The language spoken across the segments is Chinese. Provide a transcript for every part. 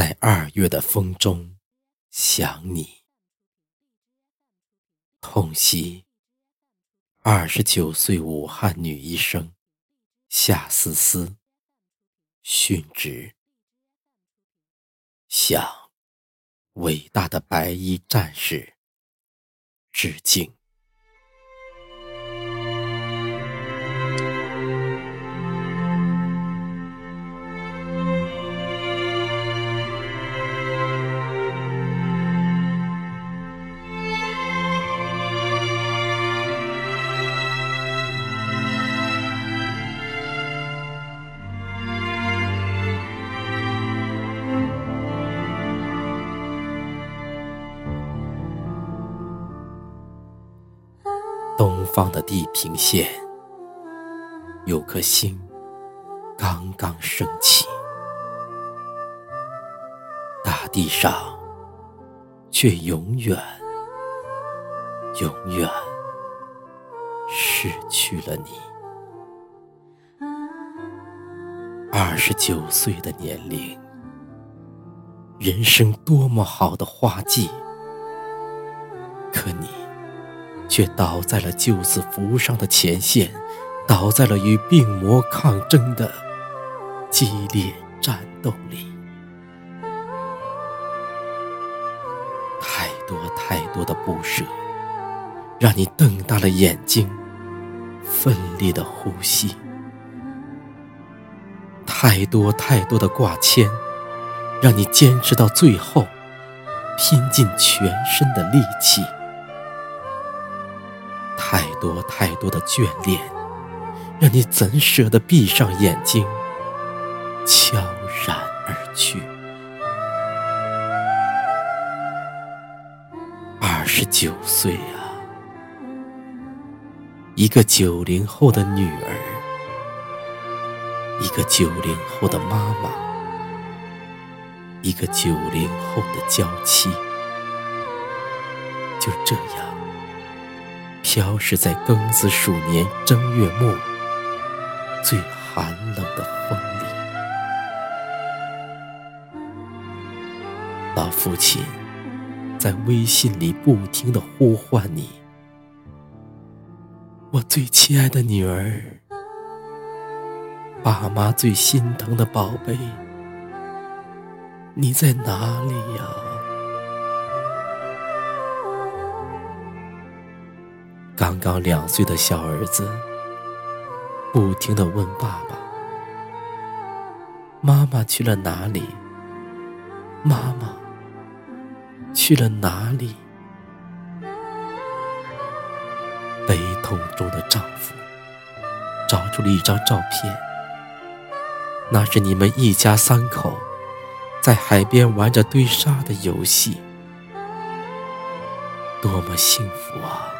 在二月的风中想你，痛惜二十九岁武汉女医生夏思思殉职，向伟大的白衣战士致敬。东方的地平线，有颗星刚刚升起，大地上却永远、永远失去了你。二十九岁的年龄，人生多么好的花季，可你。却倒在了救死扶伤的前线，倒在了与病魔抗争的激烈战斗里。太多太多的不舍，让你瞪大了眼睛，奋力的呼吸；太多太多的挂牵，让你坚持到最后，拼尽全身的力气。太多太多的眷恋，让你怎舍得闭上眼睛，悄然而去？二十九岁啊，一个九零后的女儿，一个九零后的妈妈，一个九零后的娇妻，就这样。消失在庚子鼠年正月末最寒冷的风里，老父亲在微信里不停的呼唤你：“我最亲爱的女儿，爸妈最心疼的宝贝，你在哪里呀？”刚刚两岁的小儿子不停的问爸爸：“妈妈去了哪里？妈妈去了哪里？”悲痛中的丈夫找出了一张照片，那是你们一家三口在海边玩着堆沙的游戏，多么幸福啊！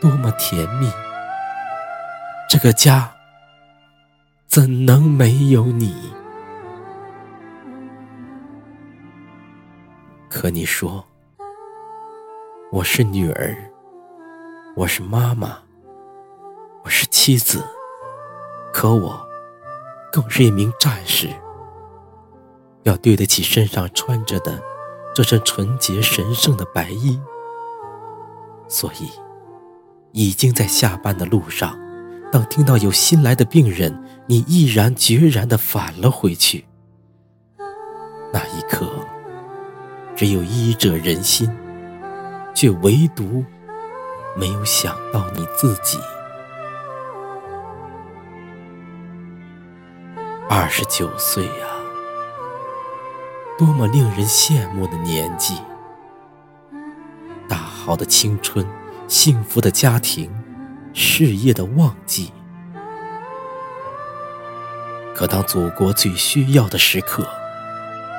多么甜蜜！这个家怎能没有你？可你说我是女儿，我是妈妈，我是妻子，可我更是一名战士，要对得起身上穿着的这身纯洁神圣的白衣，所以。已经在下班的路上，当听到有新来的病人，你毅然决然地返了回去。那一刻，只有医者仁心，却唯独没有想到你自己。二十九岁呀，多么令人羡慕的年纪，大好的青春。幸福的家庭，事业的旺季。可当祖国最需要的时刻，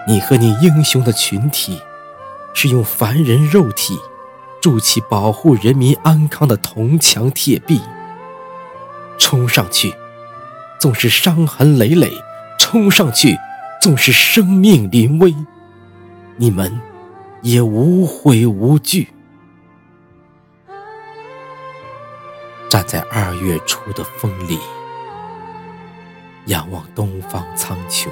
你和你英雄的群体，是用凡人肉体筑起保护人民安康的铜墙铁壁。冲上去，纵是伤痕累累；冲上去，纵是生命临危，你们也无悔无惧。站在二月初的风里，仰望东方苍穹，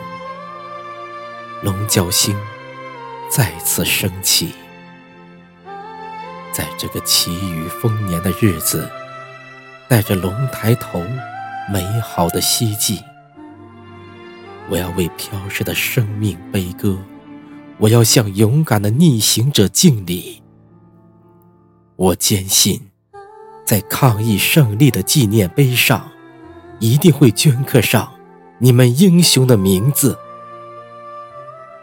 龙角星再次升起。在这个奇雨丰年的日子，带着龙抬头美好的希冀，我要为飘逝的生命悲歌，我要向勇敢的逆行者敬礼。我坚信，在抗疫胜利的纪念碑上，一定会镌刻上你们英雄的名字。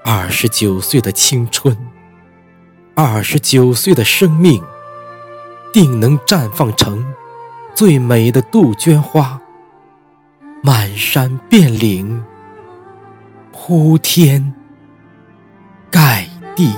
二十九岁的青春，二十九岁的生命，定能绽放成最美的杜鹃花，满山遍岭，铺天盖地。